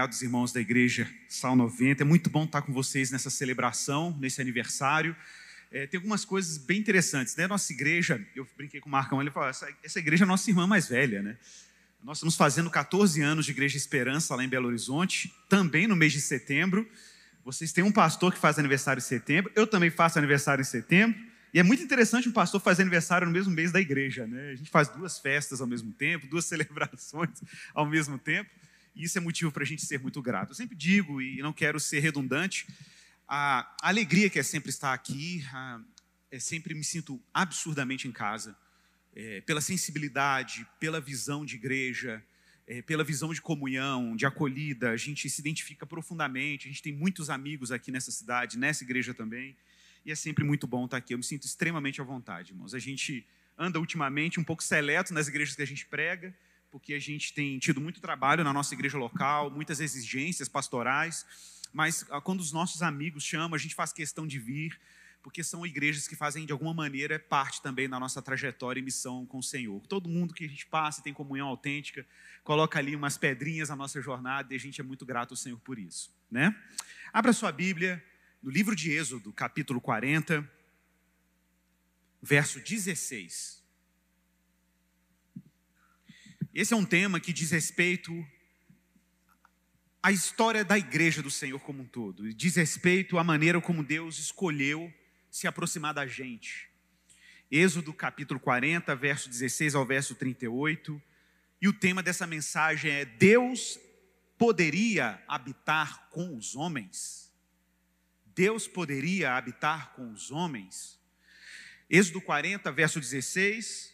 Obrigado, os irmãos da igreja Sal 90. É muito bom estar com vocês nessa celebração, nesse aniversário. É, tem algumas coisas bem interessantes. Né? Nossa igreja, eu brinquei com o Marcão, ele falou: essa, essa igreja é nossa irmã mais velha, né? Nós estamos fazendo 14 anos de Igreja Esperança lá em Belo Horizonte, também no mês de setembro. Vocês têm um pastor que faz aniversário em setembro, eu também faço aniversário em setembro. E é muito interessante um pastor fazer aniversário no mesmo mês da igreja, né? A gente faz duas festas ao mesmo tempo, duas celebrações ao mesmo tempo, e isso é motivo para a gente ser muito grato. Eu sempre digo, e não quero ser redundante, a alegria que é sempre estar aqui, a, é sempre me sinto absurdamente em casa, é, pela sensibilidade, pela visão de igreja, é, pela visão de comunhão, de acolhida, a gente se identifica profundamente, a gente tem muitos amigos aqui nessa cidade, nessa igreja também. E é sempre muito bom estar aqui. Eu me sinto extremamente à vontade, irmãos. A gente anda ultimamente um pouco seleto nas igrejas que a gente prega, porque a gente tem tido muito trabalho na nossa igreja local, muitas exigências pastorais, mas ah, quando os nossos amigos chamam, a gente faz questão de vir, porque são igrejas que fazem de alguma maneira parte também da nossa trajetória e missão com o Senhor. Todo mundo que a gente passa tem comunhão autêntica, coloca ali umas pedrinhas na nossa jornada e a gente é muito grato ao Senhor por isso, né? Abra sua Bíblia no livro de Êxodo, capítulo 40, verso 16. Esse é um tema que diz respeito à história da igreja do Senhor como um todo, diz respeito à maneira como Deus escolheu se aproximar da gente. Êxodo capítulo 40, verso 16 ao verso 38, e o tema dessa mensagem é: Deus poderia habitar com os homens? Deus poderia habitar com os homens? Êxodo 40, verso 16,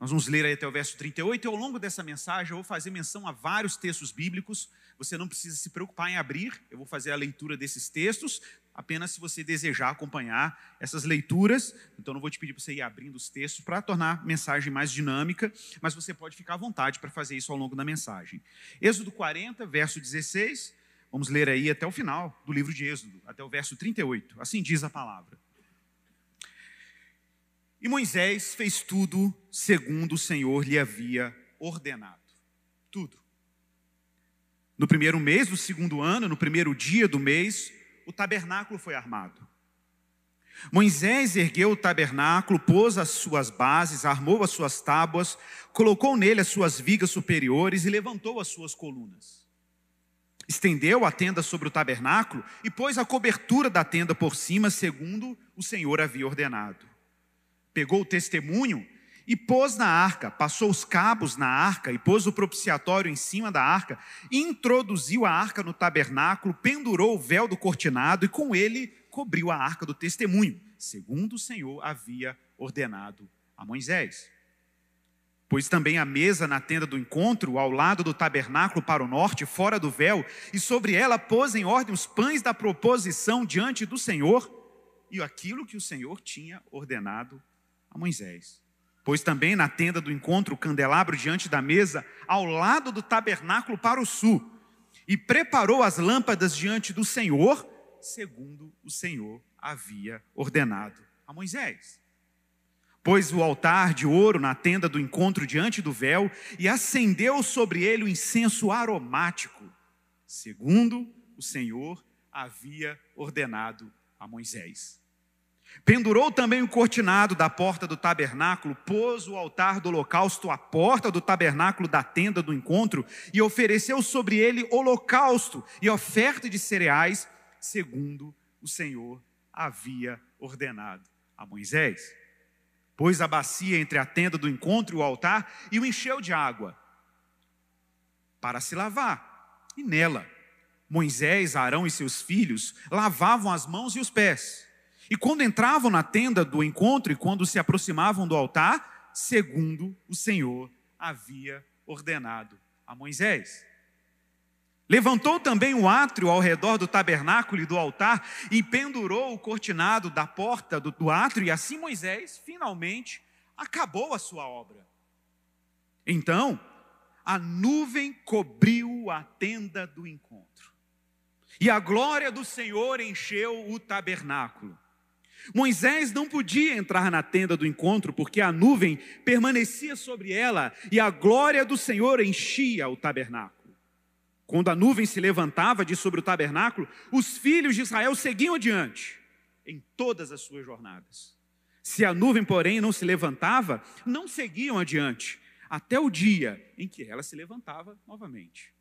nós vamos ler aí até o verso 38, e ao longo dessa mensagem eu vou fazer menção a vários textos bíblicos, você não precisa se preocupar em abrir, eu vou fazer a leitura desses textos, apenas se você desejar acompanhar essas leituras, então não vou te pedir para você ir abrindo os textos para tornar a mensagem mais dinâmica, mas você pode ficar à vontade para fazer isso ao longo da mensagem. Êxodo 40, verso 16, Vamos ler aí até o final do livro de Êxodo, até o verso 38. Assim diz a palavra. E Moisés fez tudo segundo o Senhor lhe havia ordenado. Tudo. No primeiro mês do segundo ano, no primeiro dia do mês, o tabernáculo foi armado. Moisés ergueu o tabernáculo, pôs as suas bases, armou as suas tábuas, colocou nele as suas vigas superiores e levantou as suas colunas. Estendeu a tenda sobre o tabernáculo e pôs a cobertura da tenda por cima, segundo o Senhor havia ordenado. Pegou o testemunho e pôs na arca, passou os cabos na arca e pôs o propiciatório em cima da arca, introduziu a arca no tabernáculo, pendurou o véu do cortinado e com ele cobriu a arca do testemunho, segundo o Senhor havia ordenado a Moisés. Pois também a mesa na tenda do encontro, ao lado do tabernáculo para o norte, fora do véu, e sobre ela pôs em ordem os pães da proposição diante do Senhor, e aquilo que o Senhor tinha ordenado a Moisés. Pois também na tenda do encontro, o candelabro diante da mesa, ao lado do tabernáculo para o sul, e preparou as lâmpadas diante do Senhor, segundo o Senhor havia ordenado a Moisés. Pôs o altar de ouro na tenda do encontro diante do véu e acendeu sobre ele o incenso aromático, segundo o Senhor havia ordenado a Moisés. Pendurou também o cortinado da porta do tabernáculo, pôs o altar do holocausto à porta do tabernáculo da tenda do encontro e ofereceu sobre ele holocausto e oferta de cereais, segundo o Senhor havia ordenado a Moisés pôs a bacia entre a tenda do encontro e o altar e o encheu de água para se lavar. E nela, Moisés, Arão e seus filhos lavavam as mãos e os pés. E quando entravam na tenda do encontro e quando se aproximavam do altar, segundo o Senhor havia ordenado a Moisés. Levantou também o átrio ao redor do tabernáculo e do altar e pendurou o cortinado da porta do, do átrio, e assim Moisés finalmente acabou a sua obra. Então, a nuvem cobriu a tenda do encontro, e a glória do Senhor encheu o tabernáculo. Moisés não podia entrar na tenda do encontro, porque a nuvem permanecia sobre ela e a glória do Senhor enchia o tabernáculo. Quando a nuvem se levantava de sobre o tabernáculo, os filhos de Israel seguiam adiante em todas as suas jornadas. Se a nuvem, porém, não se levantava, não seguiam adiante, até o dia em que ela se levantava novamente.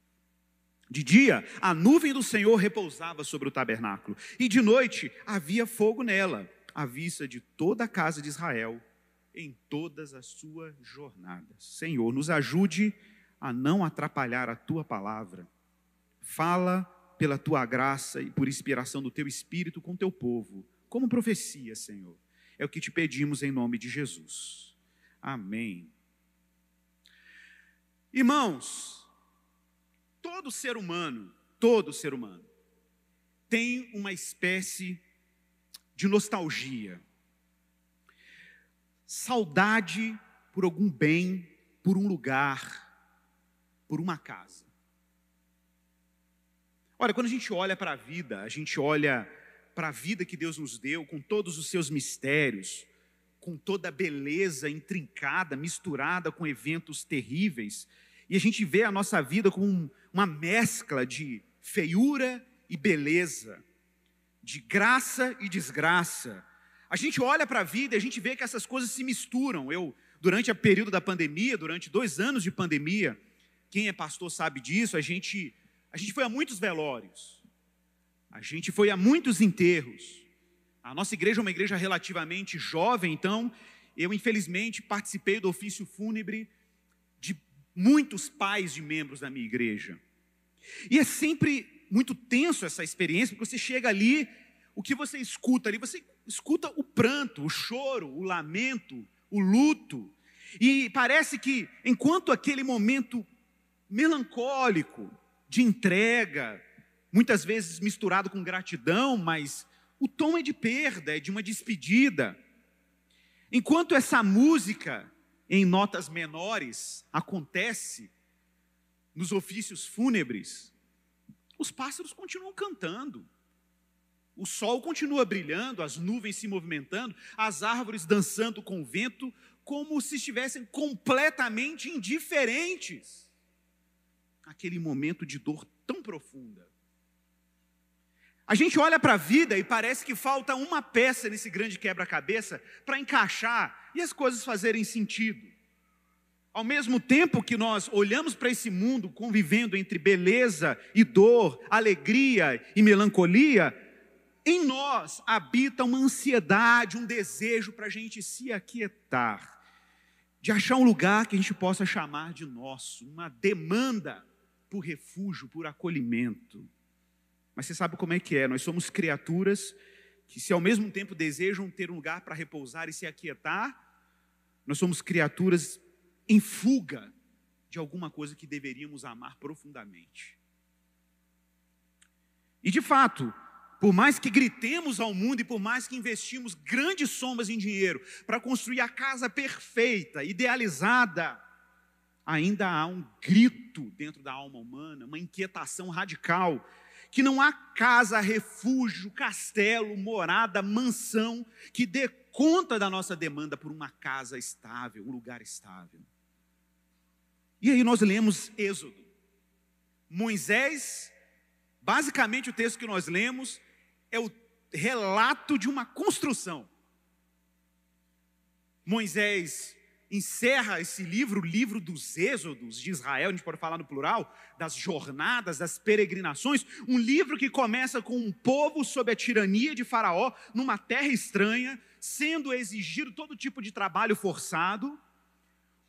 De dia, a nuvem do Senhor repousava sobre o tabernáculo, e de noite havia fogo nela, à vista de toda a casa de Israel, em todas as suas jornadas. Senhor, nos ajude a não atrapalhar a tua palavra. Fala pela tua graça e por inspiração do teu espírito com teu povo, como profecia, Senhor. É o que te pedimos em nome de Jesus. Amém. Irmãos, todo ser humano, todo ser humano, tem uma espécie de nostalgia, saudade por algum bem, por um lugar, por uma casa. Olha, quando a gente olha para a vida, a gente olha para a vida que Deus nos deu, com todos os seus mistérios, com toda a beleza intrincada, misturada com eventos terríveis, e a gente vê a nossa vida como uma mescla de feiura e beleza, de graça e desgraça. A gente olha para a vida e a gente vê que essas coisas se misturam. Eu, durante o período da pandemia, durante dois anos de pandemia, quem é pastor sabe disso, a gente, a gente foi a muitos velórios, a gente foi a muitos enterros. A nossa igreja é uma igreja relativamente jovem, então eu, infelizmente, participei do ofício fúnebre muitos pais de membros da minha igreja. E é sempre muito tenso essa experiência, porque você chega ali, o que você escuta ali? Você escuta o pranto, o choro, o lamento, o luto. E parece que, enquanto aquele momento melancólico, de entrega, muitas vezes misturado com gratidão, mas o tom é de perda, é de uma despedida. Enquanto essa música em notas menores acontece nos ofícios fúnebres, os pássaros continuam cantando. O sol continua brilhando, as nuvens se movimentando, as árvores dançando com o vento, como se estivessem completamente indiferentes àquele momento de dor tão profunda. A gente olha para a vida e parece que falta uma peça nesse grande quebra-cabeça para encaixar e as coisas fazerem sentido. Ao mesmo tempo que nós olhamos para esse mundo convivendo entre beleza e dor, alegria e melancolia, em nós habita uma ansiedade, um desejo para a gente se aquietar, de achar um lugar que a gente possa chamar de nosso, uma demanda por refúgio, por acolhimento. Mas você sabe como é que é, nós somos criaturas que, se ao mesmo tempo desejam ter um lugar para repousar e se aquietar, nós somos criaturas em fuga de alguma coisa que deveríamos amar profundamente. E de fato, por mais que gritemos ao mundo e por mais que investimos grandes somas em dinheiro para construir a casa perfeita, idealizada, ainda há um grito dentro da alma humana, uma inquietação radical que não há casa, refúgio, castelo, morada, mansão que dê conta da nossa demanda por uma casa estável, um lugar estável. E aí nós lemos Êxodo. Moisés, basicamente o texto que nós lemos é o relato de uma construção. Moisés encerra esse livro, o livro dos êxodos de Israel, a gente pode falar no plural, das jornadas, das peregrinações, um livro que começa com um povo sob a tirania de Faraó, numa terra estranha, sendo exigido todo tipo de trabalho forçado.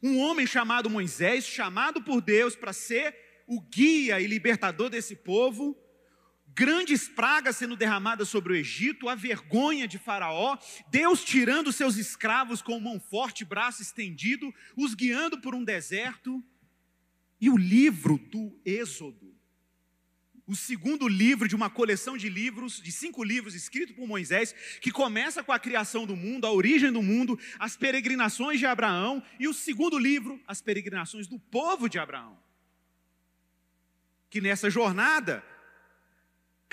Um homem chamado Moisés, chamado por Deus para ser o guia e libertador desse povo, grandes pragas sendo derramadas sobre o Egito, a vergonha de Faraó, Deus tirando seus escravos com mão forte, braço estendido, os guiando por um deserto, e o livro do Êxodo, o segundo livro de uma coleção de livros, de cinco livros escritos por Moisés, que começa com a criação do mundo, a origem do mundo, as peregrinações de Abraão, e o segundo livro, as peregrinações do povo de Abraão. Que nessa jornada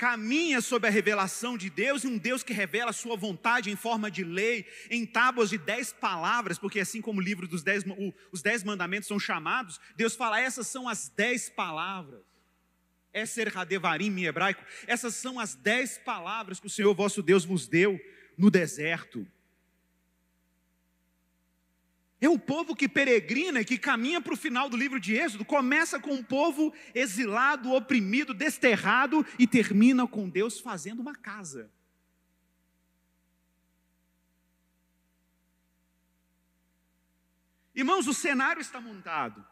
caminha sob a revelação de Deus e um Deus que revela a sua vontade em forma de lei, em tábuas de dez palavras, porque assim como o livro dos dez, os dez mandamentos são chamados, Deus fala, essas são as dez palavras. Eser Hadevarim em hebraico. Essas são as dez palavras que o Senhor vosso Deus vos deu no deserto. É o povo que peregrina, que caminha para o final do livro de Êxodo, começa com um povo exilado, oprimido, desterrado e termina com Deus fazendo uma casa. Irmãos, o cenário está montado.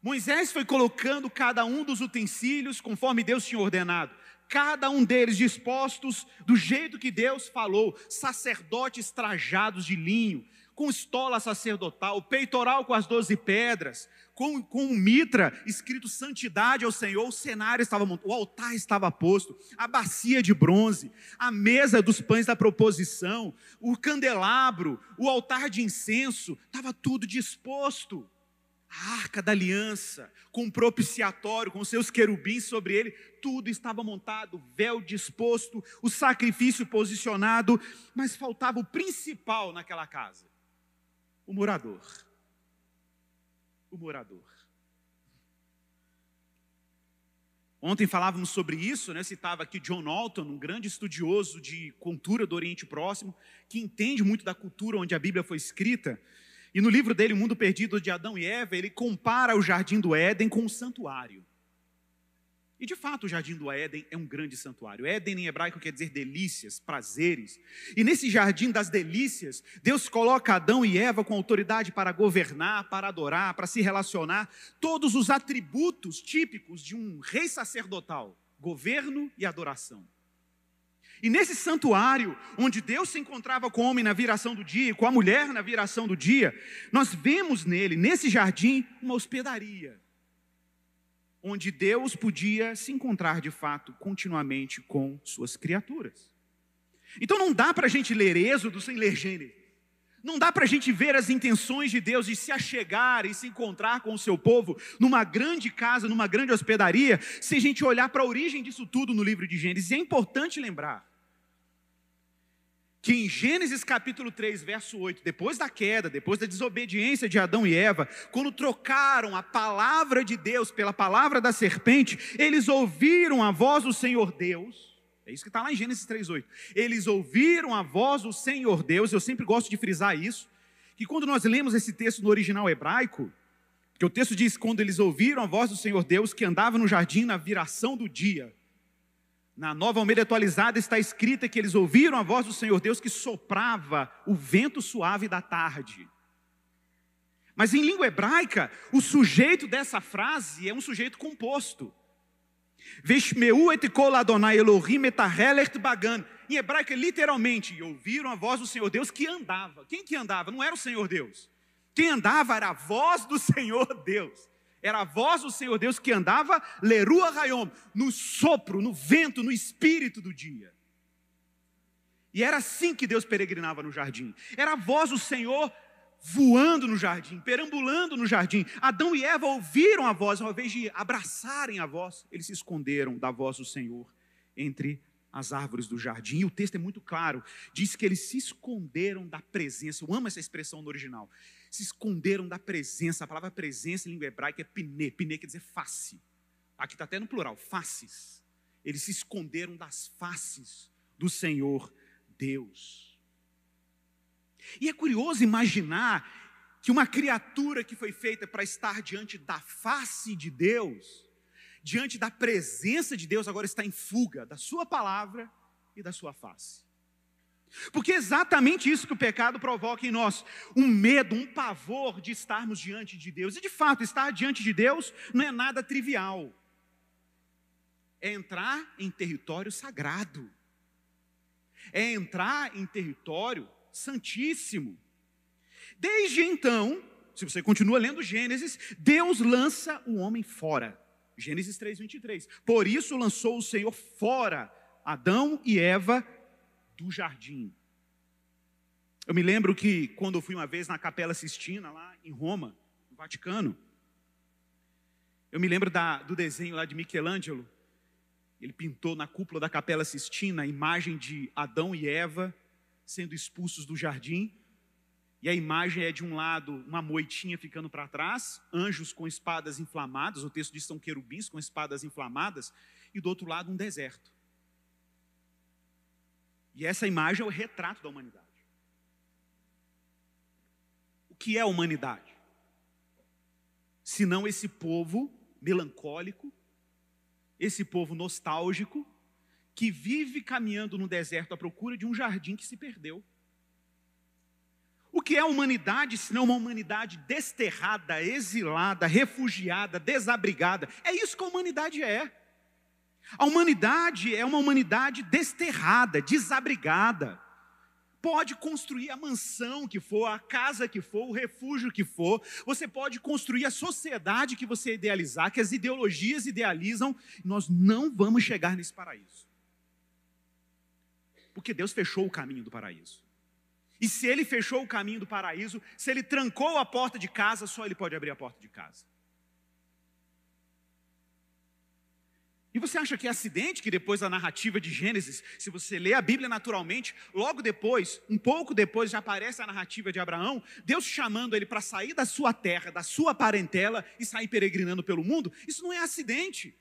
Moisés foi colocando cada um dos utensílios conforme Deus tinha ordenado, cada um deles dispostos do jeito que Deus falou, sacerdotes trajados de linho, com estola sacerdotal, peitoral com as doze pedras, com, com um mitra escrito santidade ao Senhor, o cenário estava montado, o altar estava posto, a bacia de bronze, a mesa dos pães da proposição, o candelabro, o altar de incenso, estava tudo disposto. A arca da aliança, com o propiciatório, com seus querubins sobre ele, tudo estava montado, véu disposto, o sacrifício posicionado, mas faltava o principal naquela casa o morador. O morador. Ontem falávamos sobre isso, né? citava aqui John Alton, um grande estudioso de cultura do Oriente Próximo, que entende muito da cultura onde a Bíblia foi escrita. E no livro dele, O Mundo Perdido de Adão e Eva, ele compara o jardim do Éden com um santuário. E de fato, o jardim do Éden é um grande santuário. Éden em hebraico quer dizer delícias, prazeres. E nesse jardim das delícias, Deus coloca Adão e Eva com autoridade para governar, para adorar, para se relacionar, todos os atributos típicos de um rei sacerdotal: governo e adoração. E nesse santuário, onde Deus se encontrava com o homem na viração do dia, com a mulher na viração do dia, nós vemos nele, nesse jardim, uma hospedaria onde Deus podia se encontrar de fato continuamente com suas criaturas. Então não dá para a gente ler Êxodo sem ler Gênesis. Não dá para a gente ver as intenções de Deus de se achegar e se encontrar com o seu povo numa grande casa, numa grande hospedaria, se a gente olhar para a origem disso tudo no livro de Gênesis. E é importante lembrar que em Gênesis capítulo 3, verso 8, depois da queda, depois da desobediência de Adão e Eva, quando trocaram a palavra de Deus pela palavra da serpente, eles ouviram a voz do Senhor Deus. É isso que está lá em Gênesis 3,8. Eles ouviram a voz do Senhor Deus, eu sempre gosto de frisar isso, que quando nós lemos esse texto no original hebraico, que o texto diz: quando eles ouviram a voz do Senhor Deus que andava no jardim na viração do dia, na nova Almeida atualizada está escrita que eles ouviram a voz do Senhor Deus que soprava o vento suave da tarde. Mas em língua hebraica, o sujeito dessa frase é um sujeito composto. Veshmeu et kol Adonai Elohim et bagan. Em hebraico é literalmente, ouviram a voz do Senhor Deus que andava. Quem que andava? Não era o Senhor Deus. Quem andava era a voz do Senhor Deus. Era a voz do Senhor Deus que andava, lerua raiom, no sopro, no vento, no espírito do dia. E era assim que Deus peregrinava no jardim. Era a voz do Senhor voando no jardim, perambulando no jardim. Adão e Eva ouviram a voz, ao invés de abraçarem a voz, eles se esconderam da voz do Senhor entre as árvores do jardim. E o texto é muito claro, diz que eles se esconderam da presença. Eu amo essa expressão no original se esconderam da presença. A palavra presença em língua hebraica é pine. Pine quer dizer face. Aqui está até no plural, faces. Eles se esconderam das faces do Senhor Deus. E é curioso imaginar que uma criatura que foi feita para estar diante da face de Deus, diante da presença de Deus, agora está em fuga da Sua palavra e da Sua face. Porque é exatamente isso que o pecado provoca em nós: um medo, um pavor de estarmos diante de Deus. E de fato, estar diante de Deus não é nada trivial. É entrar em território sagrado. É entrar em território santíssimo. Desde então, se você continua lendo Gênesis, Deus lança o homem fora. Gênesis 3:23. Por isso lançou o Senhor fora Adão e Eva do jardim. Eu me lembro que quando eu fui uma vez na Capela Sistina, lá em Roma, no Vaticano, eu me lembro da, do desenho lá de Michelangelo. Ele pintou na cúpula da Capela Sistina a imagem de Adão e Eva sendo expulsos do jardim. E a imagem é de um lado uma moitinha ficando para trás, anjos com espadas inflamadas, o texto diz que são querubins com espadas inflamadas, e do outro lado um deserto. E essa imagem é o retrato da humanidade. O que é a humanidade? Senão esse povo melancólico, esse povo nostálgico, que vive caminhando no deserto à procura de um jardim que se perdeu. O que é a humanidade, senão uma humanidade desterrada, exilada, refugiada, desabrigada? É isso que a humanidade é. A humanidade é uma humanidade desterrada, desabrigada. Pode construir a mansão que for, a casa que for, o refúgio que for. Você pode construir a sociedade que você idealizar, que as ideologias idealizam. Nós não vamos chegar nesse paraíso. Porque Deus fechou o caminho do paraíso. E se ele fechou o caminho do paraíso, se ele trancou a porta de casa, só ele pode abrir a porta de casa. E você acha que é acidente que depois da narrativa de Gênesis, se você lê a Bíblia naturalmente, logo depois, um pouco depois, já aparece a narrativa de Abraão, Deus chamando ele para sair da sua terra, da sua parentela e sair peregrinando pelo mundo? Isso não é acidente.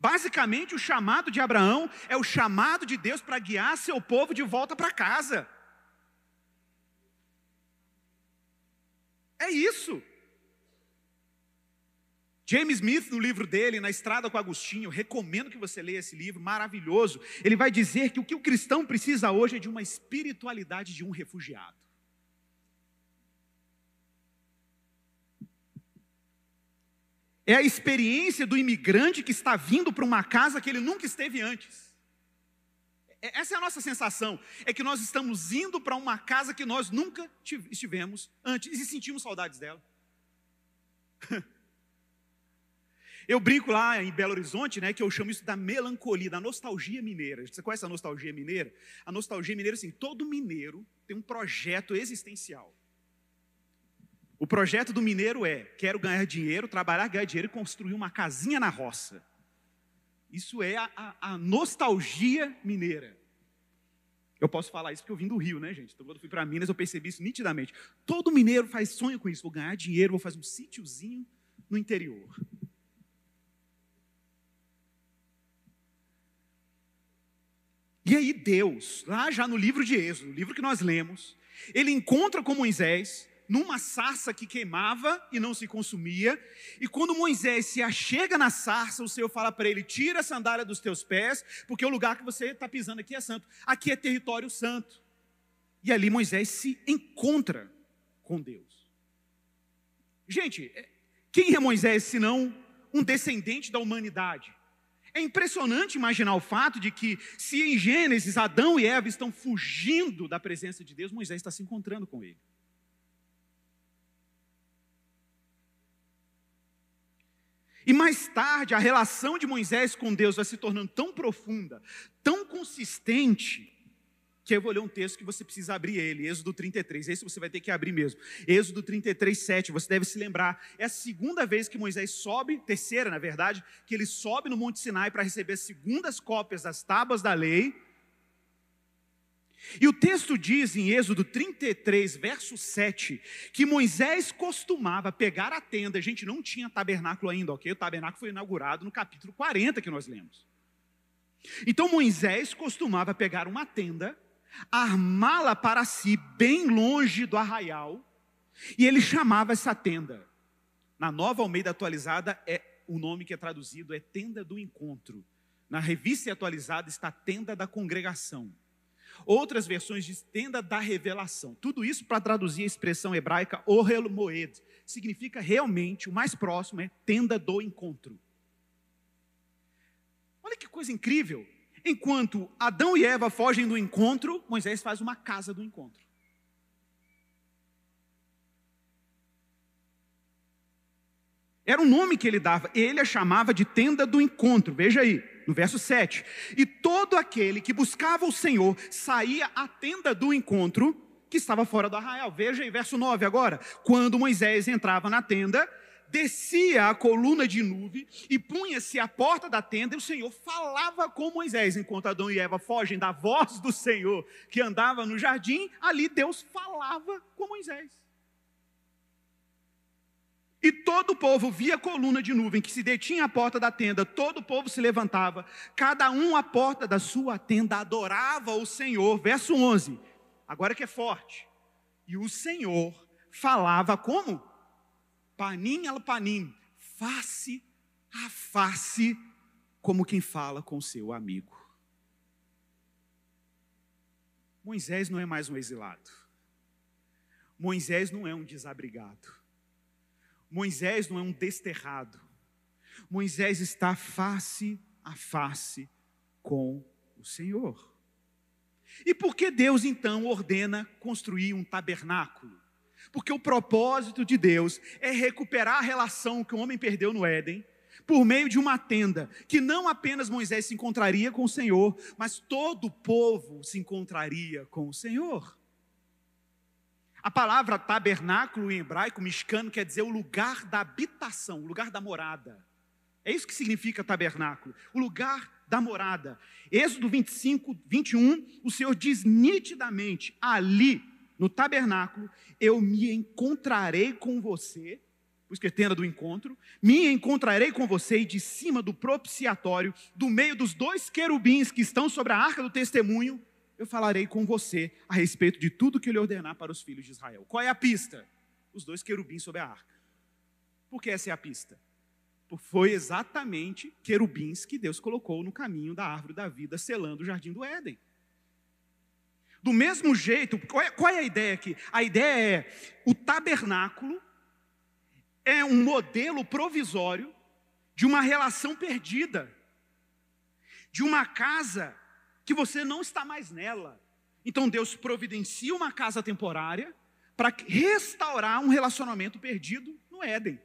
Basicamente, o chamado de Abraão é o chamado de Deus para guiar seu povo de volta para casa. É isso. James Smith, no livro dele, Na Estrada com Agostinho, recomendo que você leia esse livro, maravilhoso. Ele vai dizer que o que o cristão precisa hoje é de uma espiritualidade de um refugiado. É a experiência do imigrante que está vindo para uma casa que ele nunca esteve antes. É, essa é a nossa sensação, é que nós estamos indo para uma casa que nós nunca estivemos antes e sentimos saudades dela. Eu brinco lá em Belo Horizonte, né, que eu chamo isso da melancolia, da nostalgia mineira. Você conhece a nostalgia mineira? A nostalgia mineira, assim, todo mineiro tem um projeto existencial. O projeto do mineiro é: quero ganhar dinheiro, trabalhar, ganhar dinheiro e construir uma casinha na roça. Isso é a, a, a nostalgia mineira. Eu posso falar isso porque eu vim do Rio, né, gente? Então, quando eu fui para Minas, eu percebi isso nitidamente. Todo mineiro faz sonho com isso. Vou ganhar dinheiro, vou fazer um sítiozinho no interior. E aí Deus, lá já no livro de Êxodo, o livro que nós lemos, ele encontra com Moisés numa sarça que queimava e não se consumia. E quando Moisés se achega na sarça, o Senhor fala para ele: tira a sandália dos teus pés, porque o lugar que você está pisando aqui é santo. Aqui é território santo. E ali Moisés se encontra com Deus. Gente, é, quem é Moisés senão um descendente da humanidade? É impressionante imaginar o fato de que, se em Gênesis Adão e Eva estão fugindo da presença de Deus, Moisés está se encontrando com ele. E mais tarde, a relação de Moisés com Deus vai se tornando tão profunda, tão consistente, que eu vou ler um texto que você precisa abrir ele, Êxodo 33. Esse você vai ter que abrir mesmo. Êxodo 33, 7. Você deve se lembrar. É a segunda vez que Moisés sobe, terceira, na verdade, que ele sobe no Monte Sinai para receber as segundas cópias das tábuas da lei. E o texto diz em Êxodo 33, verso 7, que Moisés costumava pegar a tenda, a gente não tinha tabernáculo ainda, ok? O tabernáculo foi inaugurado no capítulo 40 que nós lemos. Então Moisés costumava pegar uma tenda, armá-la para si, bem longe do arraial, e ele chamava essa tenda. Na nova Almeida atualizada, é o nome que é traduzido é tenda do encontro. Na revista atualizada está tenda da congregação. Outras versões diz tenda da revelação. Tudo isso para traduzir a expressão hebraica Ohel Moed. Significa realmente, o mais próximo é tenda do encontro. Olha que coisa incrível. Enquanto Adão e Eva fogem do encontro, Moisés faz uma casa do encontro. Era o nome que ele dava, ele a chamava de tenda do encontro. Veja aí, no verso 7. E todo aquele que buscava o Senhor saía à tenda do encontro que estava fora do arraial. Veja aí, verso 9 agora. Quando Moisés entrava na tenda, descia a coluna de nuvem e punha-se à porta da tenda, e o Senhor falava com Moisés. Enquanto Adão e Eva fogem da voz do Senhor que andava no jardim, ali Deus falava com Moisés. E todo o povo via a coluna de nuvem que se detinha à porta da tenda, todo o povo se levantava, cada um à porta da sua tenda adorava o Senhor. Verso 11, agora que é forte. E o Senhor falava como? Panim al panim, face a face, como quem fala com seu amigo. Moisés não é mais um exilado. Moisés não é um desabrigado. Moisés não é um desterrado. Moisés está face a face com o Senhor. E por que Deus então ordena construir um tabernáculo? Porque o propósito de Deus é recuperar a relação que o homem perdeu no Éden, por meio de uma tenda, que não apenas Moisés se encontraria com o Senhor, mas todo o povo se encontraria com o Senhor. A palavra tabernáculo em hebraico, mexicano, quer dizer o lugar da habitação, o lugar da morada. É isso que significa tabernáculo, o lugar da morada. Êxodo 25, 21, o Senhor diz nitidamente: ali, no tabernáculo, eu me encontrarei com você, por isso que é tenda do encontro, me encontrarei com você e de cima do propiciatório, do meio dos dois querubins que estão sobre a arca do testemunho, eu falarei com você a respeito de tudo que ele ordenar para os filhos de Israel. Qual é a pista? Os dois querubins sobre a arca. Por que essa é a pista? Porque foi exatamente querubins que Deus colocou no caminho da árvore da vida, selando o jardim do Éden. Do mesmo jeito, qual é, qual é a ideia aqui? A ideia é: o tabernáculo é um modelo provisório de uma relação perdida, de uma casa que você não está mais nela. Então Deus providencia uma casa temporária para restaurar um relacionamento perdido no Éden.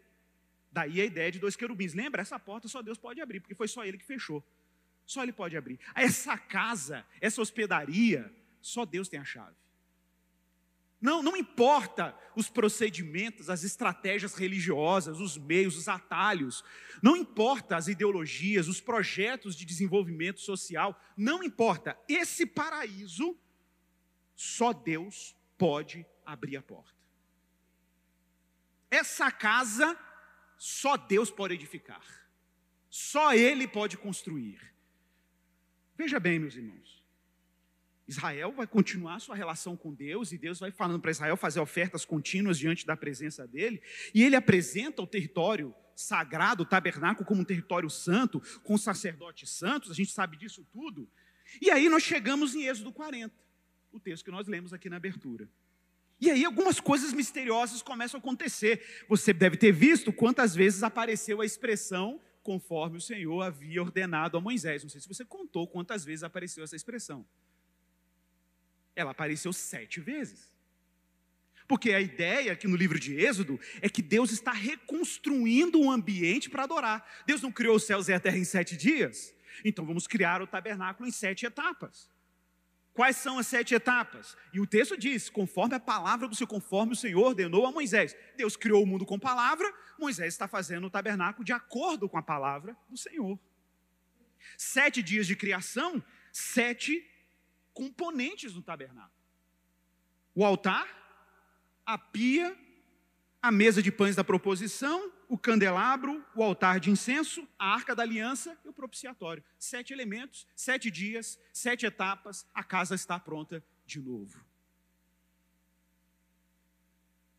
Daí a ideia de dois querubins. Lembra? Essa porta só Deus pode abrir, porque foi só Ele que fechou. Só Ele pode abrir. Essa casa, essa hospedaria, só Deus tem a chave. Não, não importa os procedimentos, as estratégias religiosas, os meios, os atalhos, não importa as ideologias, os projetos de desenvolvimento social, não importa. Esse paraíso, só Deus pode abrir a porta. Essa casa, só Deus pode edificar, só Ele pode construir. Veja bem, meus irmãos. Israel vai continuar sua relação com Deus e Deus vai falando para Israel fazer ofertas contínuas diante da presença dele, e ele apresenta o território sagrado, o tabernáculo, como um território santo, com sacerdotes santos, a gente sabe disso tudo. E aí nós chegamos em Êxodo 40, o texto que nós lemos aqui na abertura. E aí algumas coisas misteriosas começam a acontecer. Você deve ter visto quantas vezes apareceu a expressão conforme o Senhor havia ordenado a Moisés. Não sei se você contou quantas vezes apareceu essa expressão. Ela apareceu sete vezes. Porque a ideia aqui no livro de Êxodo é que Deus está reconstruindo um ambiente para adorar. Deus não criou os céus e a terra em sete dias? Então vamos criar o tabernáculo em sete etapas. Quais são as sete etapas? E o texto diz: conforme a palavra do Senhor, conforme o Senhor ordenou a Moisés. Deus criou o mundo com palavra, Moisés está fazendo o tabernáculo de acordo com a palavra do Senhor. Sete dias de criação, sete componentes do tabernáculo: o altar, a pia, a mesa de pães da proposição, o candelabro, o altar de incenso, a arca da aliança e o propiciatório. Sete elementos, sete dias, sete etapas, a casa está pronta de novo.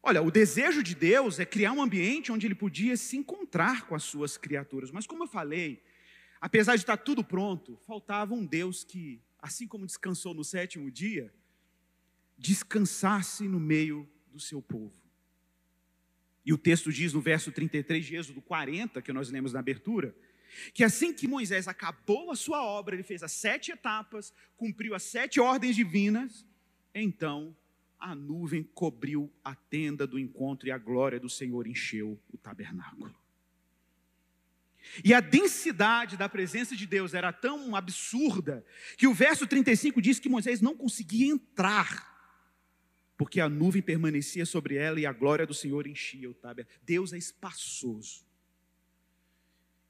Olha, o desejo de Deus é criar um ambiente onde ele podia se encontrar com as suas criaturas. Mas, como eu falei, apesar de estar tudo pronto, faltava um Deus que assim como descansou no sétimo dia, descansasse no meio do seu povo. E o texto diz no verso 33 de Êxodo 40, que nós lemos na abertura, que assim que Moisés acabou a sua obra, ele fez as sete etapas, cumpriu as sete ordens divinas, então a nuvem cobriu a tenda do encontro e a glória do Senhor encheu o tabernáculo. E a densidade da presença de Deus era tão absurda que o verso 35 diz que Moisés não conseguia entrar porque a nuvem permanecia sobre ela e a glória do Senhor enchia o tabernáculo. Deus é espaçoso.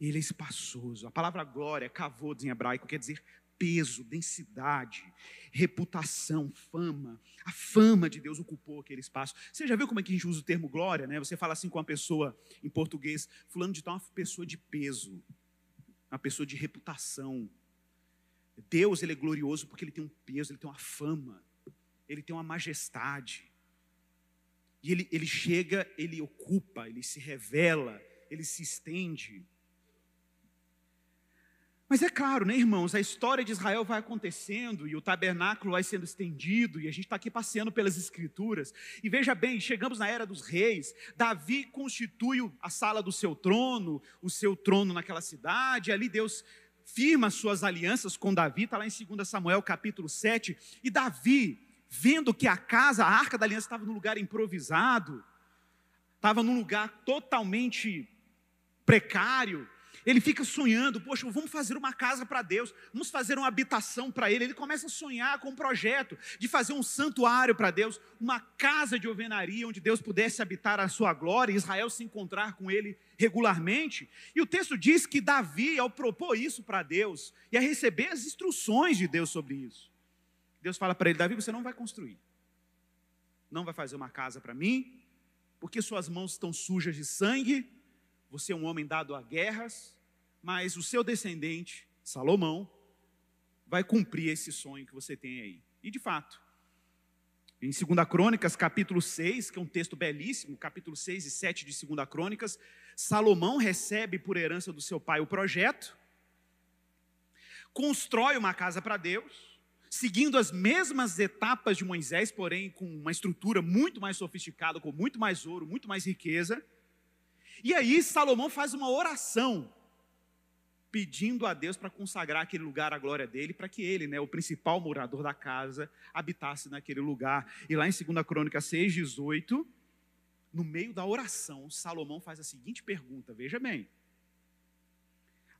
Ele é espaçoso. A palavra glória, kavod em hebraico, quer dizer peso, densidade, reputação, fama. A fama de Deus ocupou aquele espaço. Você já viu como é que a gente usa o termo glória, né? Você fala assim com uma pessoa em português, fulano de tal, uma pessoa de peso, uma pessoa de reputação. Deus, ele é glorioso porque ele tem um peso, ele tem uma fama, ele tem uma majestade. E ele, ele chega, ele ocupa, ele se revela, ele se estende. Mas é claro, né, irmãos, a história de Israel vai acontecendo e o tabernáculo vai sendo estendido, e a gente está aqui passeando pelas escrituras. E veja bem, chegamos na era dos reis, Davi constitui a sala do seu trono, o seu trono naquela cidade, ali Deus firma suas alianças com Davi, está lá em 2 Samuel capítulo 7, e Davi, vendo que a casa, a arca da aliança estava num lugar improvisado, estava num lugar totalmente precário, ele fica sonhando, poxa, vamos fazer uma casa para Deus, vamos fazer uma habitação para Ele. Ele começa a sonhar com um projeto de fazer um santuário para Deus, uma casa de alvenaria onde Deus pudesse habitar a sua glória e Israel se encontrar com Ele regularmente. E o texto diz que Davi, ao propor isso para Deus e a receber as instruções de Deus sobre isso, Deus fala para ele: Davi, você não vai construir, não vai fazer uma casa para mim, porque suas mãos estão sujas de sangue você é um homem dado a guerras, mas o seu descendente, Salomão, vai cumprir esse sonho que você tem aí. E de fato, em 2 Crônicas, capítulo 6, que é um texto belíssimo, capítulo 6 e 7 de 2 Crônicas, Salomão recebe por herança do seu pai o projeto, constrói uma casa para Deus, seguindo as mesmas etapas de Moisés, porém com uma estrutura muito mais sofisticada, com muito mais ouro, muito mais riqueza. E aí Salomão faz uma oração pedindo a Deus para consagrar aquele lugar à glória dele, para que ele, né, o principal morador da casa, habitasse naquele lugar. E lá em 2 Crônica 6:18, no meio da oração, Salomão faz a seguinte pergunta, veja bem: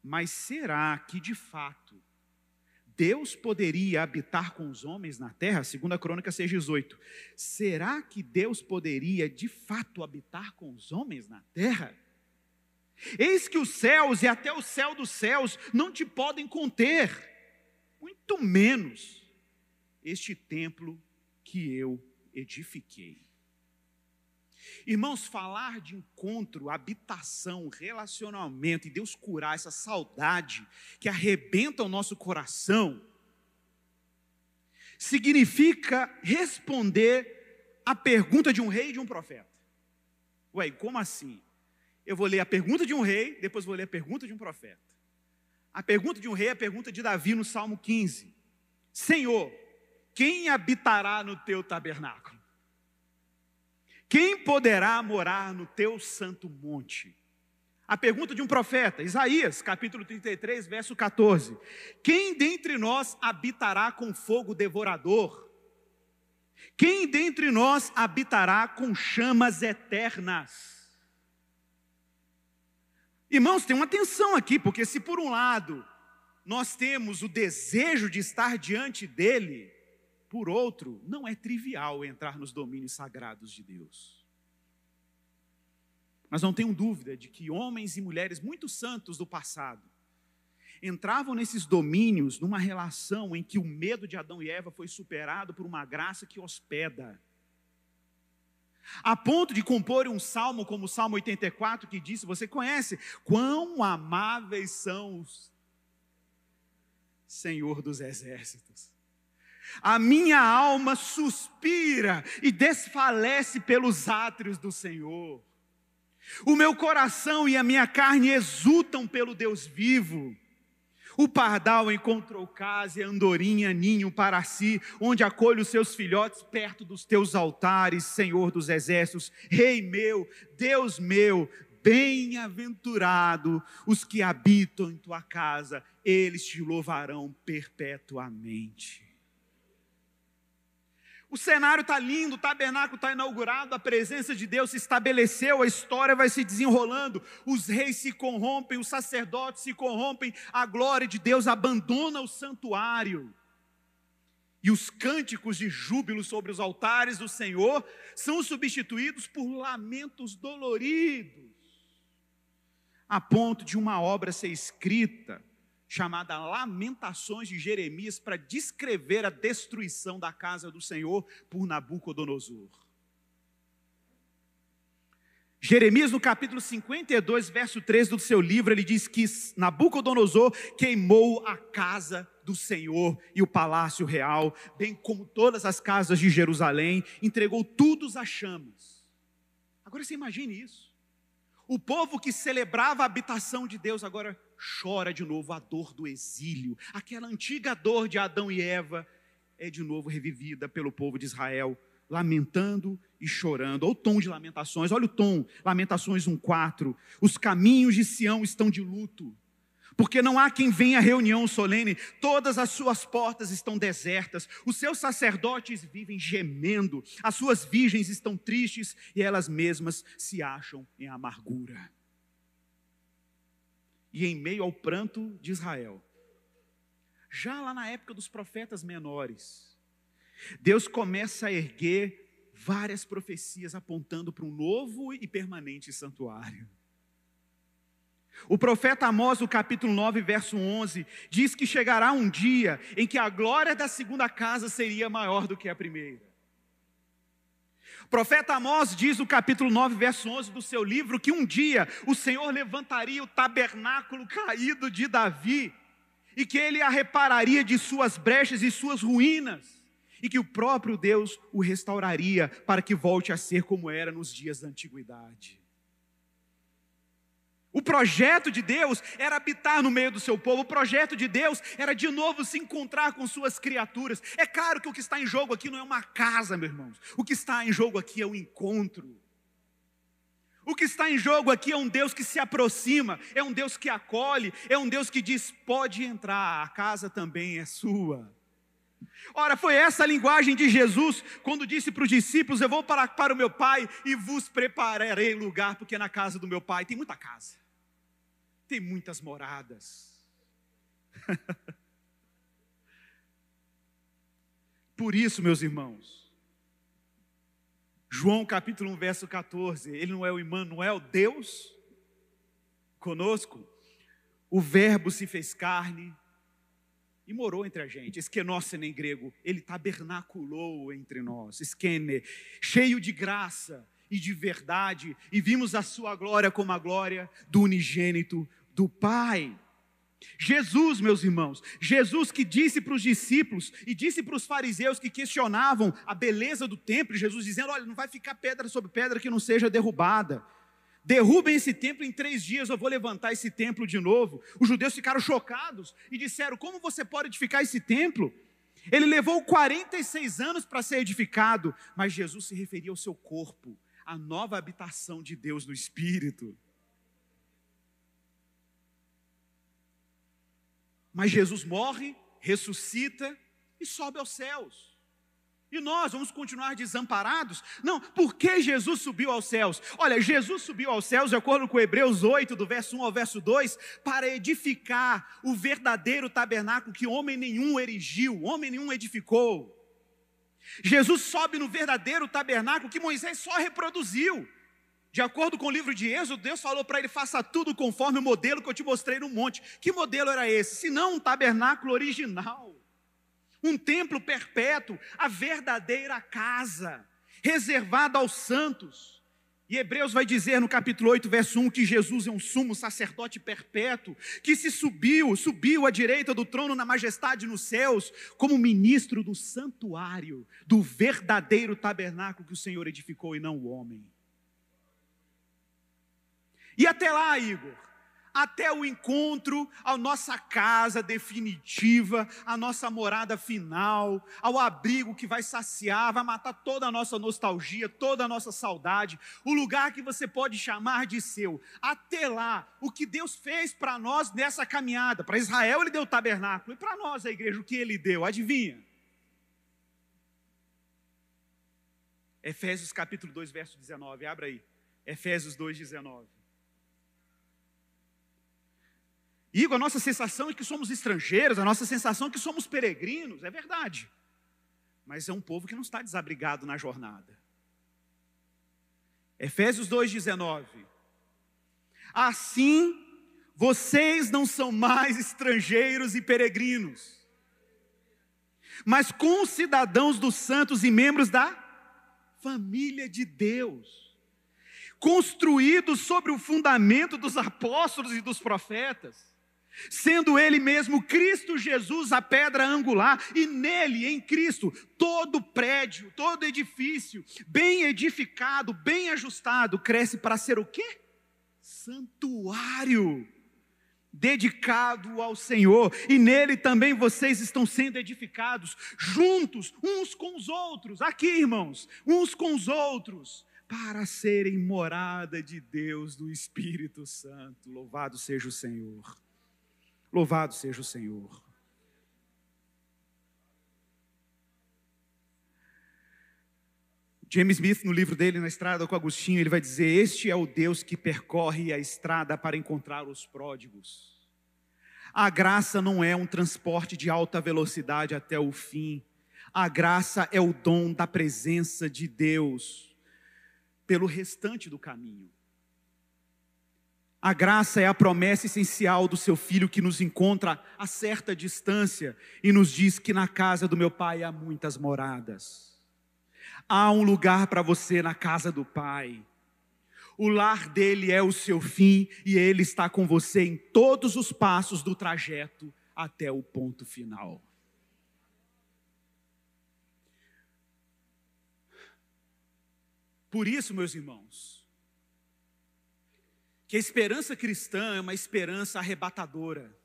Mas será que de fato Deus poderia habitar com os homens na terra? Segunda Crônica 6,18. Será que Deus poderia de fato habitar com os homens na terra? Eis que os céus e até o céu dos céus não te podem conter, muito menos este templo que eu edifiquei. Irmãos, falar de encontro, habitação, relacionamento e Deus curar essa saudade que arrebenta o nosso coração, significa responder a pergunta de um rei e de um profeta. Ué, como assim? Eu vou ler a pergunta de um rei, depois vou ler a pergunta de um profeta. A pergunta de um rei é a pergunta de Davi no Salmo 15: Senhor, quem habitará no teu tabernáculo? Quem poderá morar no teu santo monte? A pergunta de um profeta, Isaías, capítulo 33, verso 14: Quem dentre nós habitará com fogo devorador? Quem dentre nós habitará com chamas eternas? Irmãos, uma atenção aqui, porque se por um lado nós temos o desejo de estar diante dele, por outro, não é trivial entrar nos domínios sagrados de Deus. Mas não tenho dúvida de que homens e mulheres muito santos do passado entravam nesses domínios numa relação em que o medo de Adão e Eva foi superado por uma graça que hospeda. A ponto de compor um salmo como o Salmo 84 que disse, você conhece, quão amáveis são os Senhor dos exércitos. A minha alma suspira e desfalece pelos átrios do Senhor. O meu coração e a minha carne exultam pelo Deus vivo. O pardal encontrou casa e andorinha ninho para si, onde acolhe os seus filhotes perto dos teus altares, Senhor dos exércitos, Rei meu, Deus meu, bem-aventurado os que habitam em tua casa, eles te louvarão perpetuamente. O cenário está lindo, o tabernáculo está inaugurado, a presença de Deus se estabeleceu, a história vai se desenrolando, os reis se corrompem, os sacerdotes se corrompem, a glória de Deus abandona o santuário. e os cânticos de júbilo sobre os altares do Senhor são substituídos por lamentos doloridos, a ponto de uma obra ser escrita chamada Lamentações de Jeremias para descrever a destruição da casa do Senhor por Nabucodonosor. Jeremias, no capítulo 52, verso 3 do seu livro, ele diz que Nabucodonosor queimou a casa do Senhor e o palácio real, bem como todas as casas de Jerusalém, entregou tudo às chamas. Agora você imagine isso. O povo que celebrava a habitação de Deus agora chora de novo a dor do exílio. Aquela antiga dor de Adão e Eva é de novo revivida pelo povo de Israel, lamentando e chorando. Olha o tom de lamentações, olha o tom, Lamentações 1:4. Os caminhos de Sião estão de luto porque não há quem venha à reunião solene, todas as suas portas estão desertas, os seus sacerdotes vivem gemendo, as suas virgens estão tristes e elas mesmas se acham em amargura. E em meio ao pranto de Israel, já lá na época dos profetas menores, Deus começa a erguer várias profecias apontando para um novo e permanente santuário. O profeta Amós, no capítulo 9, verso 11, diz que chegará um dia em que a glória da segunda casa seria maior do que a primeira. Profeta Amós diz no capítulo 9, verso 11 do seu livro que um dia o Senhor levantaria o tabernáculo caído de Davi e que ele a repararia de suas brechas e suas ruínas e que o próprio Deus o restauraria para que volte a ser como era nos dias da antiguidade. O projeto de Deus era habitar no meio do seu povo, o projeto de Deus era de novo se encontrar com suas criaturas. É claro que o que está em jogo aqui não é uma casa, meus irmãos, o que está em jogo aqui é o um encontro. O que está em jogo aqui é um Deus que se aproxima, é um Deus que acolhe, é um Deus que diz: pode entrar, a casa também é sua. Ora, foi essa a linguagem de Jesus quando disse para os discípulos: Eu vou para, para o meu pai e vos prepararei lugar, porque na casa do meu pai tem muita casa tem muitas moradas. Por isso, meus irmãos, João capítulo 1, verso 14, ele não é o Emmanuel, Deus conosco. O verbo se fez carne e morou entre a gente. Esquenócene em grego, ele tabernaculou entre nós. Esquene, cheio de graça e de verdade, e vimos a sua glória como a glória do unigênito do Pai. Jesus, meus irmãos, Jesus que disse para os discípulos e disse para os fariseus que questionavam a beleza do templo, Jesus dizendo: Olha, não vai ficar pedra sobre pedra que não seja derrubada. Derrubem esse templo, em três dias eu vou levantar esse templo de novo. Os judeus ficaram chocados e disseram: Como você pode edificar esse templo? Ele levou 46 anos para ser edificado, mas Jesus se referia ao seu corpo, a nova habitação de Deus no Espírito. Mas Jesus morre, ressuscita e sobe aos céus. E nós vamos continuar desamparados? Não, por que Jesus subiu aos céus? Olha, Jesus subiu aos céus, de acordo com Hebreus 8, do verso 1 ao verso 2, para edificar o verdadeiro tabernáculo que homem nenhum erigiu, homem nenhum edificou. Jesus sobe no verdadeiro tabernáculo que Moisés só reproduziu. De acordo com o livro de Êxodo, Deus falou para ele: faça tudo conforme o modelo que eu te mostrei no monte. Que modelo era esse? Se não um tabernáculo original, um templo perpétuo, a verdadeira casa, reservada aos santos. E Hebreus vai dizer no capítulo 8, verso 1, que Jesus é um sumo sacerdote perpétuo, que se subiu, subiu à direita do trono na majestade nos céus, como ministro do santuário, do verdadeiro tabernáculo que o Senhor edificou e não o homem. E até lá, Igor, até o encontro, a nossa casa definitiva, a nossa morada final, ao abrigo que vai saciar, vai matar toda a nossa nostalgia, toda a nossa saudade, o lugar que você pode chamar de seu. Até lá, o que Deus fez para nós nessa caminhada. Para Israel, Ele deu o tabernáculo, e para nós, a igreja, o que Ele deu? Adivinha? Efésios capítulo 2, verso 19, abra aí. Efésios 2, 19. Igor, a nossa sensação é que somos estrangeiros, a nossa sensação é que somos peregrinos, é verdade. mas é um povo que não está desabrigado na jornada. Efésios 2,19. Assim, vocês não são mais estrangeiros e peregrinos, mas concidadãos dos santos e membros da família de Deus, construídos sobre o fundamento dos apóstolos e dos profetas sendo Ele mesmo Cristo Jesus a pedra angular, e nele, em Cristo, todo prédio, todo edifício, bem edificado, bem ajustado, cresce para ser o quê? Santuário dedicado ao Senhor, e nele também vocês estão sendo edificados, juntos, uns com os outros, aqui irmãos, uns com os outros, para serem morada de Deus, do Espírito Santo. Louvado seja o Senhor. Louvado seja o Senhor. James Smith, no livro dele, Na Estrada com Agostinho, ele vai dizer: Este é o Deus que percorre a estrada para encontrar os pródigos. A graça não é um transporte de alta velocidade até o fim. A graça é o dom da presença de Deus pelo restante do caminho. A graça é a promessa essencial do seu filho que nos encontra a certa distância e nos diz que na casa do meu pai há muitas moradas. Há um lugar para você na casa do pai. O lar dele é o seu fim e ele está com você em todos os passos do trajeto até o ponto final. Por isso, meus irmãos, que a esperança cristã é uma esperança arrebatadora.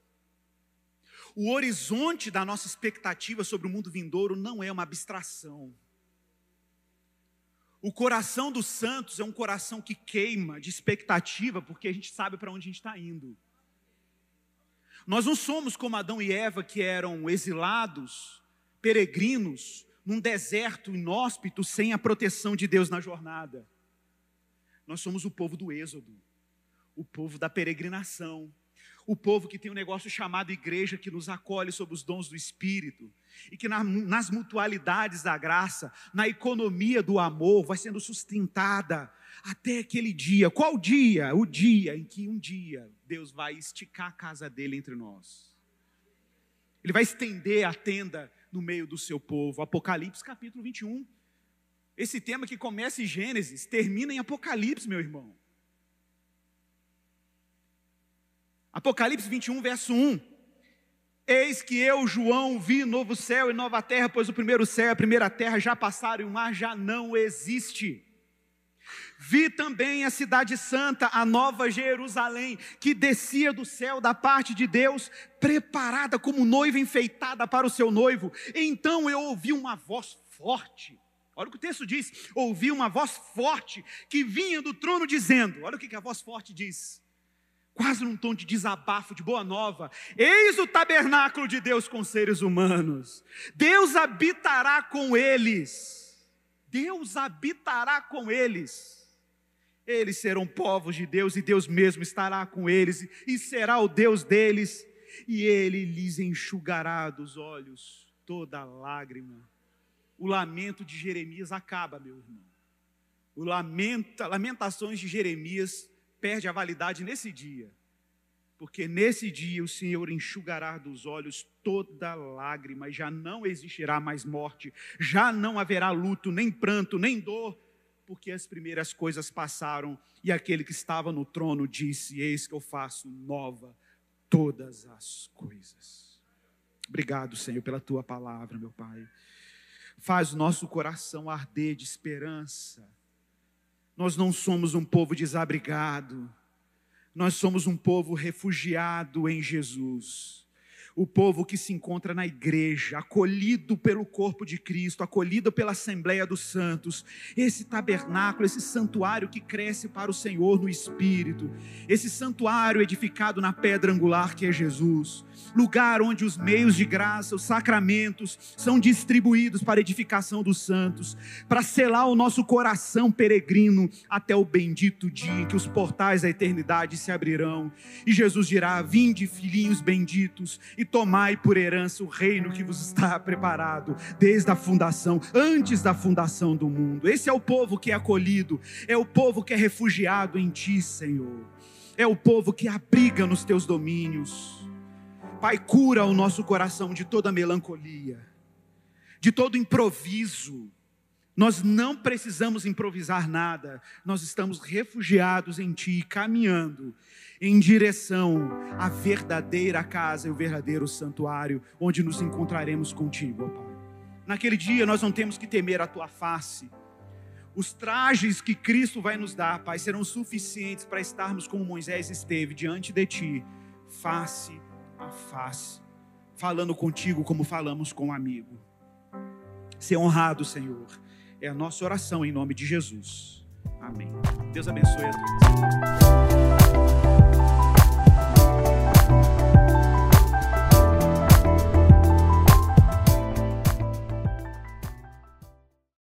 O horizonte da nossa expectativa sobre o mundo vindouro não é uma abstração. O coração dos santos é um coração que queima de expectativa, porque a gente sabe para onde a gente está indo. Nós não somos como Adão e Eva, que eram exilados, peregrinos, num deserto inóspito, sem a proteção de Deus na jornada. Nós somos o povo do Êxodo o povo da peregrinação, o povo que tem um negócio chamado igreja, que nos acolhe sob os dons do Espírito, e que na, nas mutualidades da graça, na economia do amor, vai sendo sustentada até aquele dia. Qual dia? O dia em que um dia Deus vai esticar a casa dele entre nós. Ele vai estender a tenda no meio do seu povo. Apocalipse capítulo 21. Esse tema que começa em Gênesis, termina em Apocalipse, meu irmão. Apocalipse 21, verso 1. Eis que eu, João, vi novo céu e nova terra, pois o primeiro céu e a primeira terra já passaram e o mar já não existe. Vi também a cidade santa, a nova Jerusalém, que descia do céu da parte de Deus, preparada como noiva enfeitada para o seu noivo. Então eu ouvi uma voz forte. Olha o que o texto diz: ouvi uma voz forte que vinha do trono dizendo: Olha o que a voz forte diz quase num tom de desabafo, de boa nova. Eis o tabernáculo de Deus com seres humanos. Deus habitará com eles. Deus habitará com eles. Eles serão povos de Deus e Deus mesmo estará com eles e será o Deus deles, e ele lhes enxugará dos olhos toda lágrima. O lamento de Jeremias acaba, meu irmão. O lamenta, lamentações de Jeremias perde a validade nesse dia. Porque nesse dia o Senhor enxugará dos olhos toda lágrima, e já não existirá mais morte, já não haverá luto, nem pranto, nem dor, porque as primeiras coisas passaram, e aquele que estava no trono disse: Eis que eu faço nova todas as coisas. Obrigado, Senhor, pela tua palavra, meu Pai. Faz o nosso coração arder de esperança nós não somos um povo desabrigado, nós somos um povo refugiado em Jesus o povo que se encontra na igreja, acolhido pelo corpo de Cristo, acolhido pela Assembleia dos Santos, esse tabernáculo, esse santuário que cresce para o Senhor no Espírito, esse santuário edificado na pedra angular que é Jesus, lugar onde os meios de graça, os sacramentos são distribuídos para a edificação dos santos, para selar o nosso coração peregrino até o bendito dia em que os portais da eternidade se abrirão. E Jesus dirá: Vinde, filhinhos benditos, e tomai por herança o reino que vos está preparado desde a fundação, antes da fundação do mundo. Esse é o povo que é acolhido, é o povo que é refugiado em ti, Senhor. É o povo que abriga nos teus domínios. Pai, cura o nosso coração de toda melancolia, de todo improviso. Nós não precisamos improvisar nada, nós estamos refugiados em Ti, caminhando em direção à verdadeira casa e o verdadeiro santuário, onde nos encontraremos contigo, ó Pai. Naquele dia nós não temos que temer a Tua face. Os trajes que Cristo vai nos dar, Pai, serão suficientes para estarmos como Moisés esteve diante de Ti, face a face, falando contigo como falamos com um amigo. Ser honrado, Senhor, é a nossa oração em nome de Jesus. Amém. Deus abençoe a todos.